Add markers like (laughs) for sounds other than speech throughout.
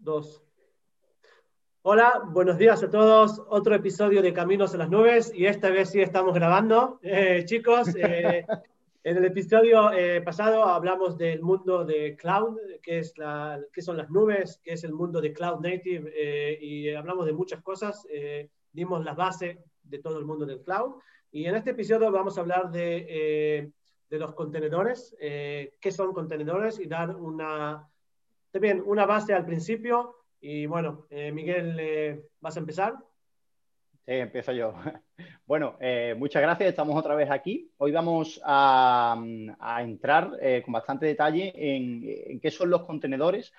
dos. Hola, buenos días a todos. Otro episodio de Caminos a las Nubes y esta vez sí estamos grabando. Eh, chicos, eh, (laughs) en el episodio eh, pasado hablamos del mundo de cloud, que, es la, que son las nubes, que es el mundo de cloud native y hablamos de muchas cosas. dimos la base de todo el mundo del cloud y en este episodio vamos a hablar de, de los contenedores, qué son contenedores y dar una también una base al principio. Y bueno, eh, Miguel, eh, ¿vas a empezar? Sí, empiezo yo. (laughs) Bueno, eh, muchas gracias. Estamos otra vez aquí. Hoy vamos a, entrar con bastante detalle en, qué son los contenedores,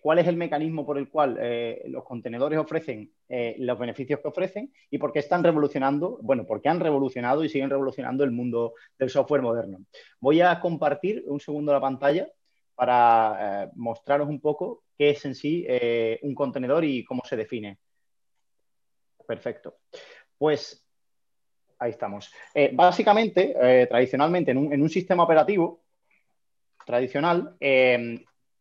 cuál es el mecanismo por el cual los contenedores ofrecen los beneficios que ofrecen y por qué están revolucionando, bueno, por qué han revolucionado y siguen revolucionando el mundo del software moderno. Voy a compartir un segundo la pantalla para eh, mostraros un poco qué es en sí eh, un contenedor y cómo se define. Perfecto. Pues ahí estamos. Eh, básicamente, tradicionalmente, en un, en un, sistema operativo tradicional,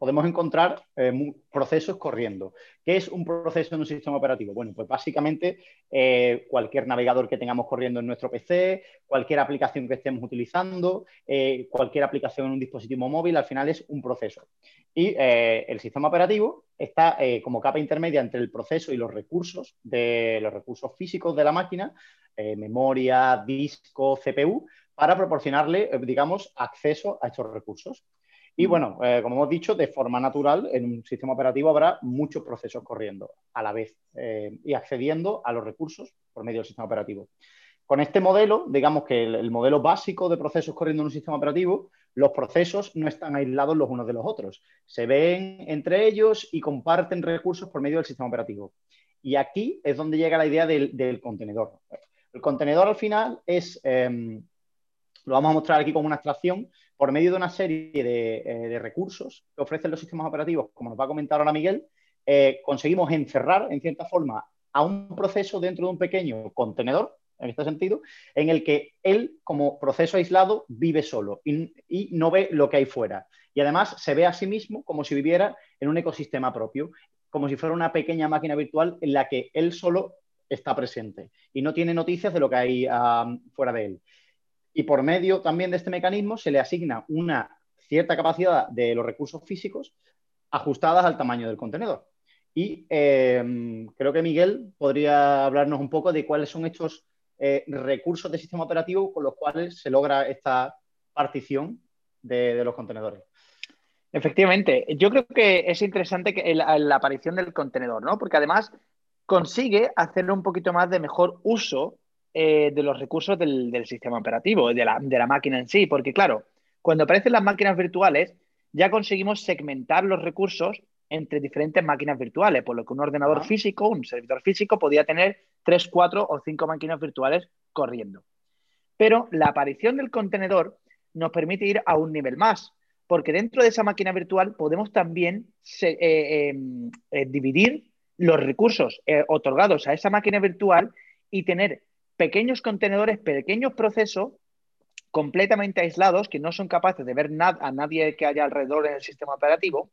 podemos encontrar eh, procesos corriendo. ¿Qué es un proceso en un sistema operativo? Bueno, pues básicamente eh, cualquier navegador que tengamos corriendo en nuestro PC, cualquier aplicación que estemos utilizando, eh, cualquier aplicación en un dispositivo móvil, al final es un proceso. Y el sistema operativo está como capa intermedia entre el proceso y los recursos, de los recursos físicos de la máquina, memoria, disco, CPU, para proporcionarle, digamos, acceso a estos recursos. Y bueno, eh, como hemos dicho, de forma natural, en un sistema operativo habrá muchos procesos corriendo a la vez eh, y accediendo a los recursos por medio del sistema operativo. Con este modelo, digamos que el, modelo básico de procesos corriendo en un sistema operativo, los procesos no están aislados los unos de los otros. Se ven entre ellos y comparten recursos por medio del sistema operativo. Y aquí es donde llega la idea del, contenedor. El contenedor al final es, em, lo vamos a mostrar aquí como una abstracción, por medio de una serie eh, de, recursos que ofrecen los sistemas operativos, como nos va a comentar ahora Miguel, eh, conseguimos encerrar, en cierta forma, a un proceso dentro de un pequeño contenedor, en este sentido, en el que él, como proceso aislado, vive solo y, no ve lo que hay fuera. Y además se ve a sí mismo como si viviera en un ecosistema propio, como si fuera una pequeña máquina virtual en la que él solo está presente y no tiene noticias de lo que hay ah, fuera de él y por medio también de este mecanismo se le asigna una cierta capacidad de los recursos físicos ajustadas al tamaño del contenedor. Y eh, creo que Miguel podría hablarnos un poco de cuáles son estos eh, recursos de sistema operativo con los cuales se logra esta partición de, los contenedores. Efectivamente, yo creo que es interesante que la, la, aparición del contenedor, ¿no? Porque además consigue hacer un poquito más de mejor uso eh, de los recursos del, sistema operativo, de la, de la, máquina en sí, porque claro, cuando aparecen las máquinas virtuales, ya conseguimos segmentar los recursos entre diferentes máquinas virtuales, por lo que un ordenador físico, un servidor físico, podía tener tres, cuatro o cinco máquinas virtuales corriendo. Pero la aparición del contenedor nos permite ir a un nivel más, porque dentro de esa máquina virtual podemos también eh, em, eh, dividir los recursos otorgados a esa máquina virtual y tener pequeños contenedores, pequeños procesos completamente aislados que no son capaces de ver a nadie que haya alrededor en el sistema operativo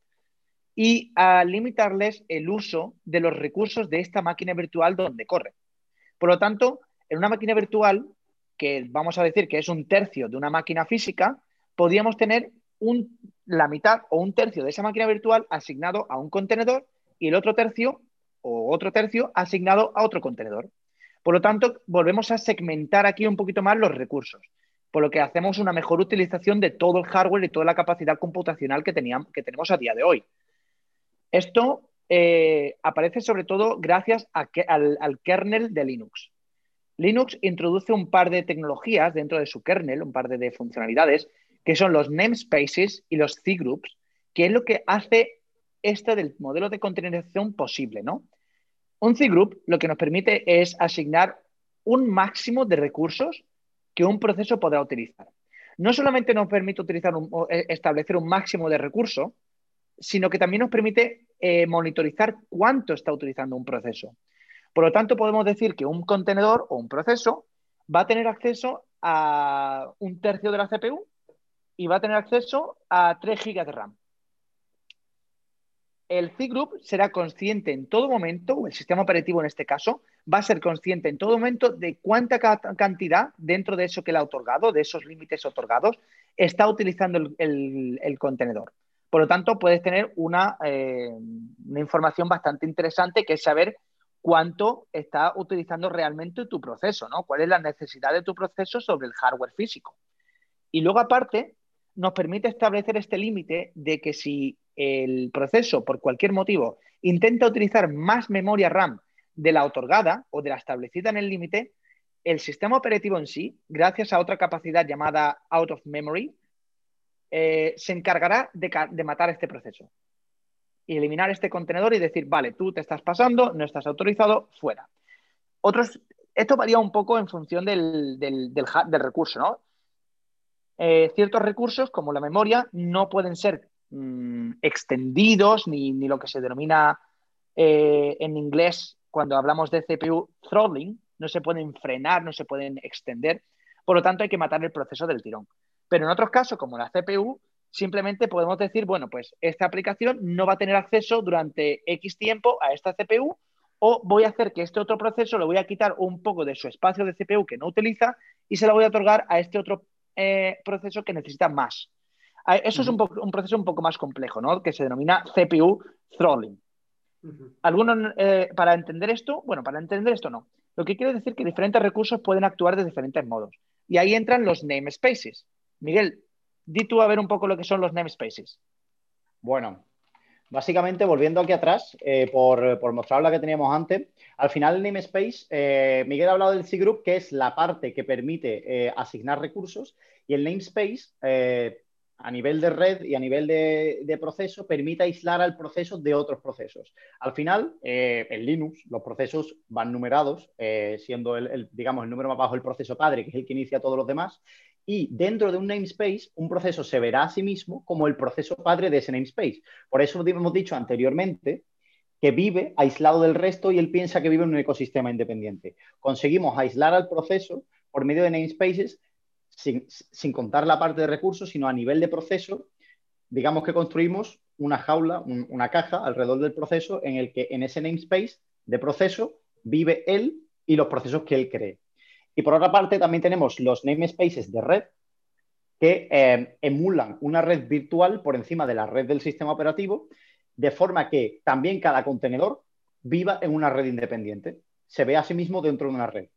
y a limitarles el uso de los recursos de esta máquina virtual donde corre. Por lo tanto, en una máquina virtual, que vamos a decir que es un tercio de una máquina física, podríamos tener la mitad o un tercio de esa máquina virtual asignado a un contenedor y el otro tercio o otro tercio asignado a otro contenedor. Por lo tanto, volvemos a segmentar aquí un poquito más los recursos, por lo que hacemos una mejor utilización de todo el hardware y toda la capacidad computacional que, teníamos, que tenemos a día de hoy. Esto eh, aparece sobre todo gracias al, kernel de Linux. Linux introduce un par de tecnologías dentro de su kernel, un par de, funcionalidades, que son los namespaces y los cgroups, que es lo que hace este del modelo de containerización posible, ¿no? Un C-Group lo que nos permite es asignar un máximo de recursos que un proceso podrá utilizar. No solamente nos permite utilizar eh, establecer un máximo de recursos, sino que también nos permite eh, monitorizar cuánto está utilizando un proceso. Por lo tanto, podemos decir que un contenedor o un proceso va a tener acceso a un tercio de la CPU y va a tener acceso a 3 GB de RAM. El C-Group será consciente en todo momento, o el sistema operativo en este caso, va a ser consciente en todo momento de cuánta cantidad dentro de eso que le ha otorgado, de esos límites otorgados, está utilizando el, contenedor. Por lo tanto, puedes tener una, eh, una, información bastante interesante que es saber cuánto está utilizando realmente tu proceso, ¿no? Cuál es la necesidad de tu proceso sobre el hardware físico. Y luego, aparte, nos permite establecer este límite de que si el proceso, por cualquier motivo, intenta utilizar más memoria RAM de la otorgada o de la establecida en el límite, el sistema operativo en sí, gracias a otra capacidad llamada out of memory, eh, se encargará de, matar este proceso y eliminar este contenedor y decir, vale, tú te estás pasando, no estás autorizado, fuera. Otros, esto varía un poco en función del, del, recurso, ¿no? Eh, ciertos recursos, como la memoria, no pueden ser mm, extendidos, ni, lo que se denomina eh, en inglés cuando hablamos de CPU throttling, no se pueden frenar, no se pueden extender. Por lo tanto, hay que matar el proceso del tirón. Pero en otros casos, como la CPU, simplemente podemos decir, bueno, pues esta aplicación no va a tener acceso durante X tiempo a esta CPU o voy a hacer que este otro proceso le voy a quitar un poco de su espacio de CPU que no utiliza y se la voy a otorgar a este otro eh, proceso que necesita más. Ah, eso es un, proceso un poco más complejo, ¿no? Que se denomina CPU throttling. Algunos, eh, para entender esto, bueno, para entender esto no. Lo que quiere decir que diferentes recursos pueden actuar de diferentes modos. Y ahí entran los namespaces. Miguel, di tú a ver un poco lo que son los namespaces. Bueno, básicamente volviendo aquí atrás, eh, por, por, mostrar la que teníamos antes, al final el namespace, Miguel ha hablado del C-Group, que es la parte que permite asignar recursos, y el namespace, eh, a nivel de red y a nivel de, proceso, permite aislar al proceso de otros procesos. Al final, eh, en Linux, los procesos van numerados, eh, siendo el, digamos, el número más bajo el proceso padre, que es el que inicia todos los demás, y dentro de un namespace, un proceso se verá a sí mismo como el proceso padre de ese namespace. Por eso hemos dicho anteriormente que vive aislado del resto y él piensa que vive en un ecosistema independiente. Conseguimos aislar al proceso por medio de namespaces sin, contar la parte de recursos, sino a nivel de proceso, digamos que construimos una jaula, una caja alrededor del proceso en el que en ese namespace de proceso vive él y los procesos que él cree. Y por otra parte, también tenemos los namespaces de red que eh, emulan una red virtual por encima de la red del sistema operativo, de forma que también cada contenedor viva en una red independiente, se ve a sí mismo dentro de una red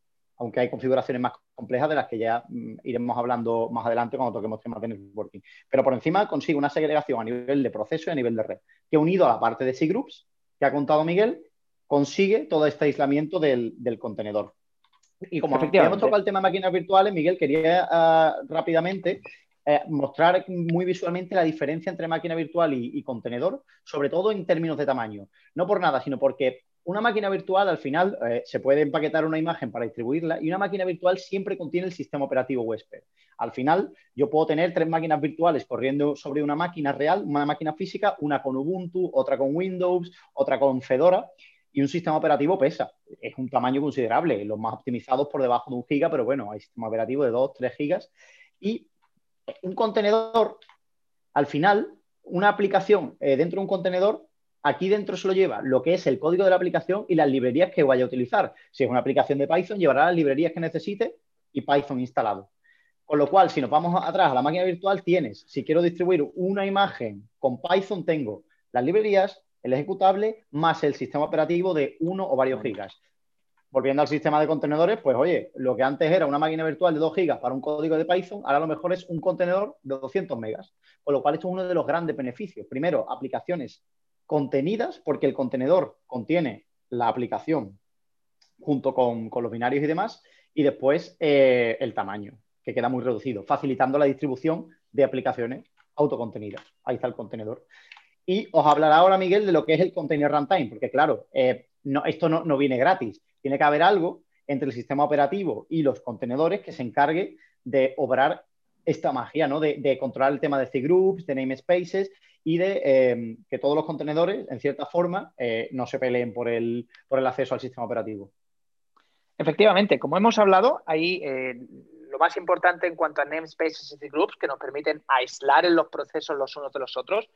aunque hay configuraciones más complejas de las que ya mm, iremos hablando más adelante cuando toquemos temas de networking. Pero por encima consigue una segregación a nivel de proceso y a nivel de red, que unido a la parte de C-Groups que ha contado Miguel, consigue todo este aislamiento del, contenedor. Y como hemos tocado el tema de máquinas virtuales, Miguel, quería ah, rápidamente eh, mostrar muy visualmente la diferencia entre máquina virtual y, contenedor, sobre todo en términos de tamaño. No por nada, sino porque una máquina virtual al final eh, se puede empaquetar una imagen para distribuirla y una máquina virtual siempre contiene el sistema operativo huésped. Al final yo puedo tener tres máquinas virtuales corriendo sobre una máquina real, una máquina física, una con Ubuntu, otra con Windows, otra con Fedora y un sistema operativo pesa. Es un tamaño considerable, los más optimizados por debajo de un giga, pero bueno, hay sistema operativo de 2, 3 gigas. Y un contenedor, al final, una aplicación eh, dentro de un contenedor Aquí dentro se lo lleva lo que es el código de la aplicación y las librerías que vaya a utilizar. Si es una aplicación de Python, llevará las librerías que necesite y Python instalado. Con lo cual, si nos vamos atrás a la máquina virtual, tienes, si quiero distribuir una imagen con Python, tengo las librerías, el ejecutable, más el sistema operativo de uno o varios gigas. Volviendo al sistema de contenedores, pues oye, lo que antes era una máquina virtual de 2 gigas para un código de Python, ahora a lo mejor es un contenedor de 200 megas. Con lo cual, esto es uno de los grandes beneficios. Primero, aplicaciones contenidas, porque el contenedor contiene la aplicación junto con, los binarios y demás, y después eh, el tamaño, que queda muy reducido, facilitando la distribución de aplicaciones autocontenidas. Ahí está el contenedor. Y os hablará ahora, Miguel, de lo que es el container runtime, porque claro, eh, no, esto no, no, viene gratis. Tiene que haber algo entre el sistema operativo y los contenedores que se encargue de obrar esta magia, ¿no? De, controlar el tema de C-groups, de namespaces y de eh, que todos los contenedores, en cierta forma, eh, no se peleen por el, por el acceso al sistema operativo. Efectivamente, como hemos hablado, ahí eh, lo más importante en cuanto a namespaces y C-groups que nos permiten aislar en los procesos los unos de los otros.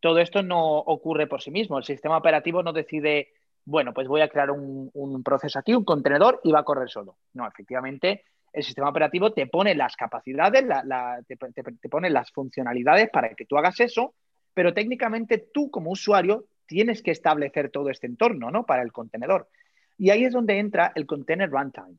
todo esto no ocurre por sí mismo. El sistema operativo no decide, bueno, pues voy a crear un, proceso aquí, un contenedor y va a correr solo. No, efectivamente, el sistema operativo te pone las capacidades, te, pone las funcionalidades para que tú hagas eso, pero técnicamente tú como usuario tienes que establecer todo este entorno, ¿no? Para el contenedor. Y ahí es donde entra el Container Runtime.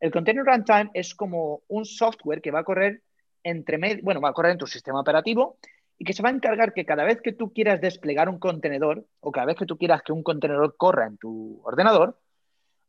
El Container Runtime es como un software que va a correr entre, bueno, va a correr en tu sistema operativo y que se va a encargar que cada vez que tú quieras desplegar un contenedor o cada vez que tú quieras que un contenedor corra en tu ordenador,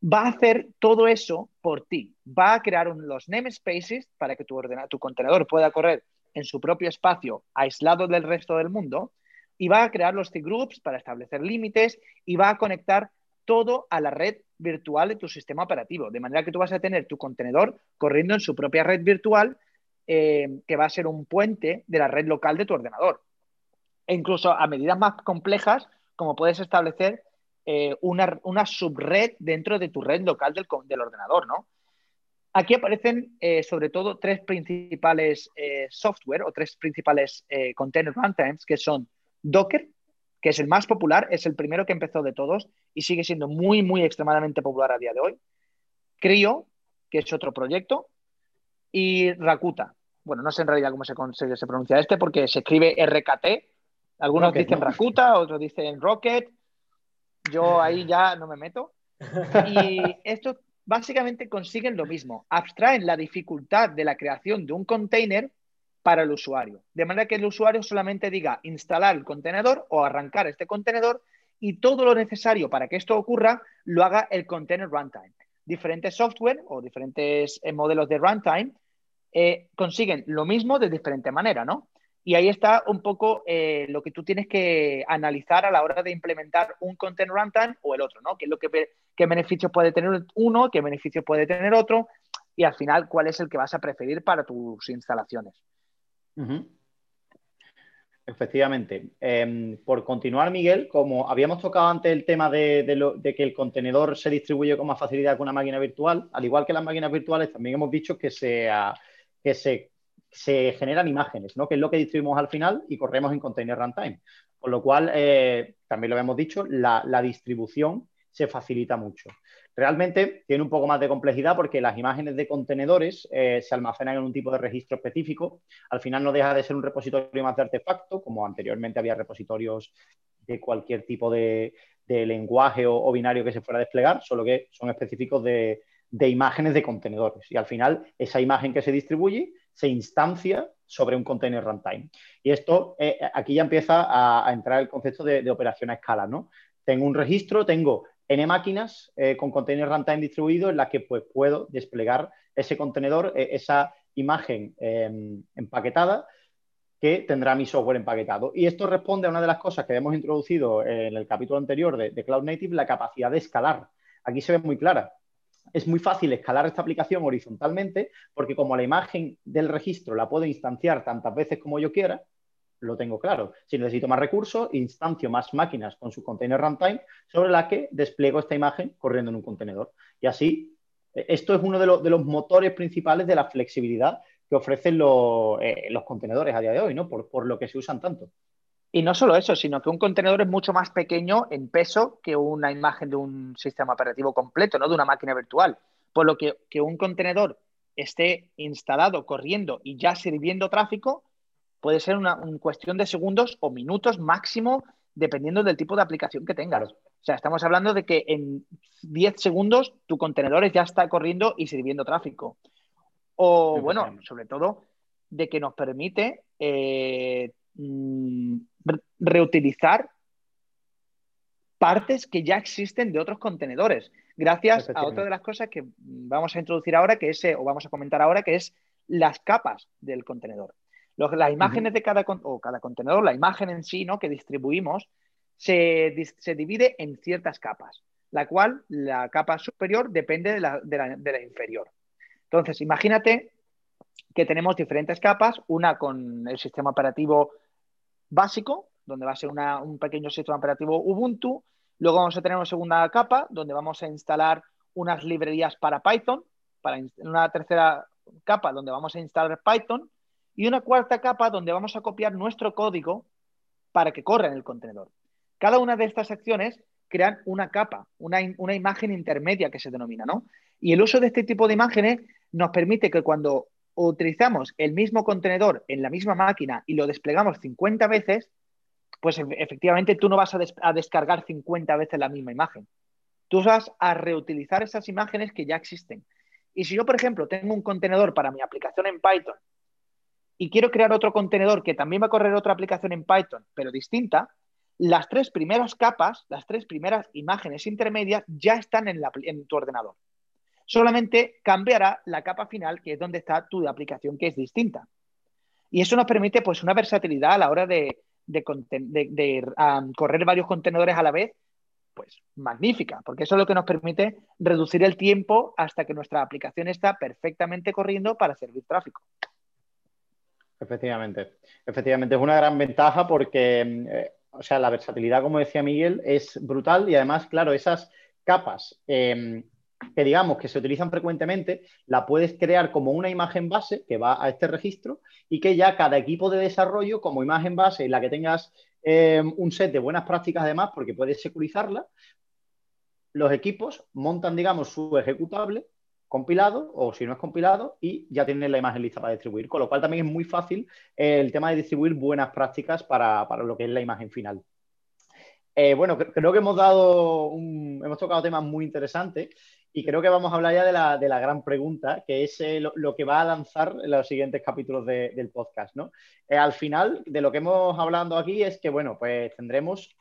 va a hacer todo eso por ti. Va a crear los namespaces para que tu, tu contenedor pueda correr en su propio espacio aislado del resto del mundo y va a crear los T-groups para establecer límites y va a conectar todo a la red virtual de tu sistema operativo. De manera que tú vas a tener tu contenedor corriendo en su propia red virtual, eh, que va a ser un puente de la red local de tu ordenador. E incluso a medidas más complejas, como puedes establecer eh, una, subred dentro de tu red local del, ordenador, ¿no? Aquí aparecen eh, sobre todo tres principales software o tres principales container runtimes que son Docker, que es el más popular, es el primero que empezó de todos y sigue siendo muy, muy extremadamente popular a día de hoy. Crio, que es otro proyecto, y Rakuta. Bueno, no sé en realidad cómo se, se pronuncia este porque se escribe RKT. Algunos dicen Rakuta, otros dicen Rocket. Yo ahí ya no me meto. (laughs) Y estos básicamente consiguen lo mismo. Abstraen la dificultad de la creación de un container para el usuario. De manera que el usuario solamente diga instalar el contenedor o arrancar este contenedor y todo lo necesario para que esto ocurra lo haga el container runtime. Diferentes software o diferentes eh, modelos de runtime eh, consiguen lo mismo de diferente manera, ¿no? Y ahí está un poco eh, lo que tú tienes que analizar a la hora de implementar un container runtime o el otro, ¿no? ¿Qué, lo que, beneficios puede tener uno, qué beneficios puede tener otro y al final cuál es el que vas a preferir para tus instalaciones. Efectivamente. Em, por continuar, Miguel, como habíamos tocado antes el tema de, que el contenedor se distribuye con más facilidad que una máquina virtual, al igual que las máquinas virtuales, también hemos dicho que, que se, generan imágenes, ¿no? que es lo que distribuimos al final y corremos en container runtime. Con lo cual, eh, también lo hemos dicho, la, la distribución se facilita mucho. Realmente tiene un poco más de complejidad porque las imágenes de contenedores eh, se almacenan en un tipo de registro específico. Al final no deja de ser un repositorio más de artefacto, como anteriormente había repositorios de cualquier tipo de, lenguaje o, binario que se fuera a desplegar, solo que son específicos de, imágenes de contenedores. Y al final esa imagen que se distribuye se instancia sobre un container runtime. Y esto, eh, aquí ya empieza a, entrar el concepto de, operación a escala, ¿no? Tengo un registro, tengo N máquinas eh, con container runtime distribuido en la que pues, puedo desplegar ese contenedor, eh, esa imagen em, empaquetada que tendrá mi software empaquetado. Y esto responde a una de las cosas que hemos introducido en el capítulo anterior de, de Cloud Native, la capacidad de escalar. Aquí se ve muy clara. Es muy fácil escalar esta aplicación horizontalmente porque como la imagen del registro la puedo instanciar tantas veces como yo quiera, lo tengo claro. Si necesito más recursos, instancio más máquinas con su container runtime sobre la que despliego esta imagen corriendo en un contenedor. Y así, e, esto es uno de, los motores principales de la flexibilidad que ofrecen eh, los contenedores a día de hoy, ¿no? Por, lo que se usan tanto. Y no solo eso, sino que un contenedor es mucho más pequeño en peso que una imagen de un sistema operativo completo, no de una máquina virtual. Por lo que, que un contenedor esté instalado, corriendo y ya sirviendo tráfico, puede ser una, cuestión de segundos o minutos máximo, dependiendo del tipo de aplicación que tengas. O sea, estamos hablando de que en 10 segundos tu contenedor ya está corriendo y sirviendo tráfico. O, bueno, sobre todo, de que nos permite eh, mm, reutilizar partes que ya existen de otros contenedores. Gracias a otra de las cosas que vamos a introducir ahora, que es, o vamos a comentar ahora, que es las capas del contenedor las imágenes de cada, o cada contenedor, la imagen en sí ¿no? que distribuimos, se, divide en ciertas capas, la cual la capa superior depende de la, inferior. Entonces, imagínate que tenemos diferentes capas, una con el sistema operativo básico, donde va a ser un pequeño sistema operativo Ubuntu. Luego vamos a tener una segunda capa, donde vamos a instalar unas librerías para Python, para una tercera capa, donde vamos a instalar Python, y una cuarta capa donde vamos a copiar nuestro código para que corra en el contenedor. Cada una de estas acciones crean una capa, una, una imagen intermedia que se denomina, ¿no? Y el uso de este tipo de imágenes nos permite que cuando utilizamos el mismo contenedor en la misma máquina y lo desplegamos 50 veces, pues efectivamente tú no vas a, descargar 50 veces la misma imagen. Tú vas a reutilizar esas imágenes que ya existen. Y si yo, por ejemplo, tengo un contenedor para mi aplicación en Python y quiero crear otro contenedor que también va a correr otra aplicación en Python, pero distinta, las tres primeras capas, las tres primeras imágenes intermedias ya están en tu ordenador. Solamente cambiará la capa final, que es donde está tu aplicación, que es distinta. Y eso nos permite pues, una versatilidad a la hora de, correr varios contenedores a la vez, pues magnífica, porque eso es lo que nos permite reducir el tiempo hasta que nuestra aplicación está perfectamente corriendo para servir tráfico. Efectivamente, efectivamente es una gran ventaja porque, eh, o sea, la versatilidad, como decía Miguel, es brutal y además, claro, esas capas em, que digamos que se utilizan frecuentemente, la puedes crear como una imagen base que va a este registro y que ya cada equipo de desarrollo, como imagen base en la que tengas eh, un set de buenas prácticas además, porque puedes securizarla, los equipos montan, digamos, su ejecutable compilado o si no es compilado y ya tienen la imagen lista para distribuir, con lo cual también es muy fácil el tema de distribuir buenas prácticas para, para lo que es la imagen final. Eh, bueno, creo que hemos dado hemos tocado temas muy interesantes y creo que vamos a hablar ya de la, de la gran pregunta, que es eh, lo, que va a lanzar los siguientes capítulos del podcast, ¿no? Eh, al final, de lo que hemos hablado aquí es que, bueno, pues tendremos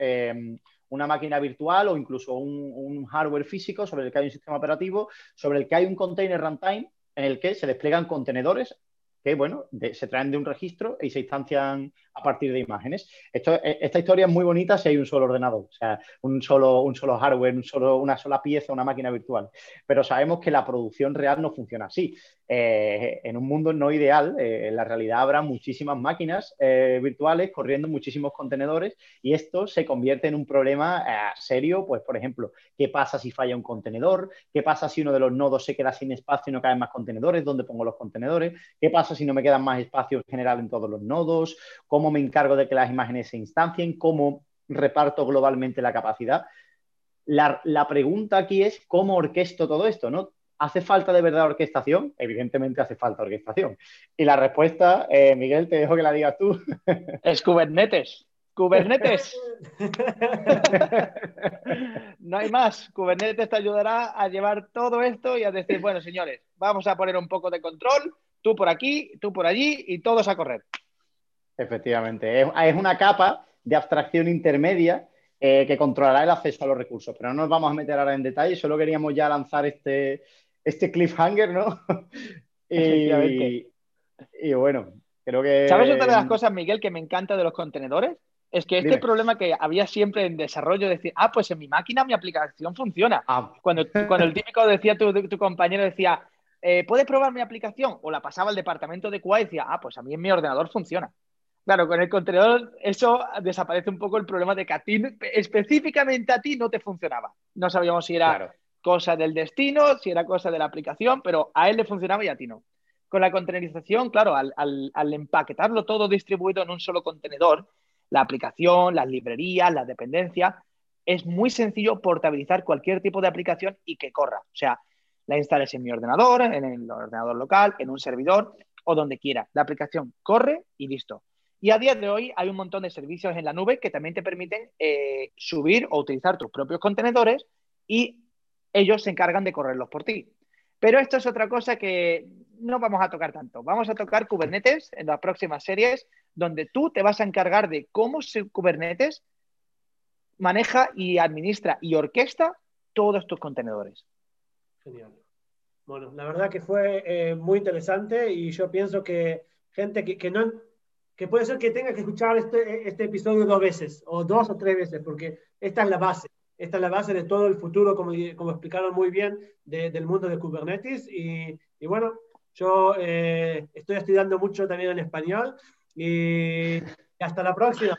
una máquina virtual o incluso un, hardware físico sobre el que hay un sistema operativo, sobre el que hay un container runtime en el que se despliegan contenedores que, bueno, se traen de un registro y se instancian a partir de imágenes. Esto, e, esta historia es muy bonita si hay un solo ordenador, o sea, un solo, un solo hardware, un solo, una sola pieza, una máquina virtual. Pero sabemos que la producción real no funciona así. Eh, en un mundo no ideal, eh, en la realidad habrá muchísimas máquinas eh, virtuales corriendo muchísimos contenedores y esto se convierte en un problema serio, pues por ejemplo, ¿qué pasa si falla un contenedor? ¿Qué pasa si uno de los nodos se queda sin espacio y no caben más contenedores? ¿Dónde pongo los contenedores? ¿Qué pasa si no me quedan más espacio en general en todos los nodos? cómo me encargo de que las imágenes se instancien, cómo reparto globalmente la capacidad. La, pregunta aquí es cómo orquesto todo esto, ¿no? ¿Hace falta de verdad orquestación? Evidentemente hace falta orquestación. Y la respuesta, eh, Miguel, te dejo que la digas tú. (laughs) Es Kubernetes. Kubernetes. (laughs) no hay más. Kubernetes te ayudará a llevar todo esto y a decir, bueno, señores, vamos a poner un poco de control, tú por aquí, tú por allí y todos a correr. Efectivamente, es, una capa de abstracción intermedia eh, que controlará el acceso a los recursos. Pero no nos vamos a meter ahora en detalle, solo queríamos ya lanzar este, este cliffhanger, ¿no? (laughs) y, y, bueno, creo que... ¿Sabes otra de las cosas, Miguel, que me encanta de los contenedores? Es que este problema que había siempre en desarrollo, decir, ah, pues en mi máquina mi aplicación funciona. Ah. Cuando, cuando el típico decía, tu, tu compañero decía, eh, ¿puedes probar mi aplicación? O la pasaba al departamento de QA y decía, ah, pues a mí en mi ordenador funciona. Claro, con el contenedor eso desaparece un poco el problema de que a ti, específicamente a ti, no te funcionaba. No sabíamos si era cosa del destino, si era cosa de la aplicación, pero a él le funcionaba y a ti no. Con la contenerización, claro, al, empaquetarlo todo distribuido en un solo contenedor, la aplicación, las librerías, las dependencias, es muy sencillo portabilizar cualquier tipo de aplicación y que corra. O sea, la instales en mi ordenador, en el ordenador local, en un servidor o donde quiera. La aplicación corre y listo. Y a día de hoy hay un montón de servicios en la nube que también te permiten eh, subir o utilizar tus propios contenedores y ellos se encargan de correrlos por ti. Pero esto es otra cosa que no vamos a tocar tanto. Vamos a tocar Kubernetes en las próximas series, donde tú te vas a encargar de cómo Kubernetes maneja y administra y orquesta todos tus contenedores. Genial. Bueno, la verdad que fue eh, muy interesante y yo pienso que gente que, no, que puede ser que tenga que escuchar este, este episodio dos veces, o dos o tres veces, porque esta es la base. Esta es la base de todo el futuro, como, como explicaron muy bien, del mundo de Kubernetes. Y, y bueno, yo eh, estoy estudiando mucho también en español. Y, hasta la próxima.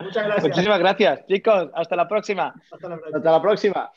Muchas gracias. Muchísimas gracias, chicos. Hasta la próxima. Hasta la próxima. Hasta la próxima.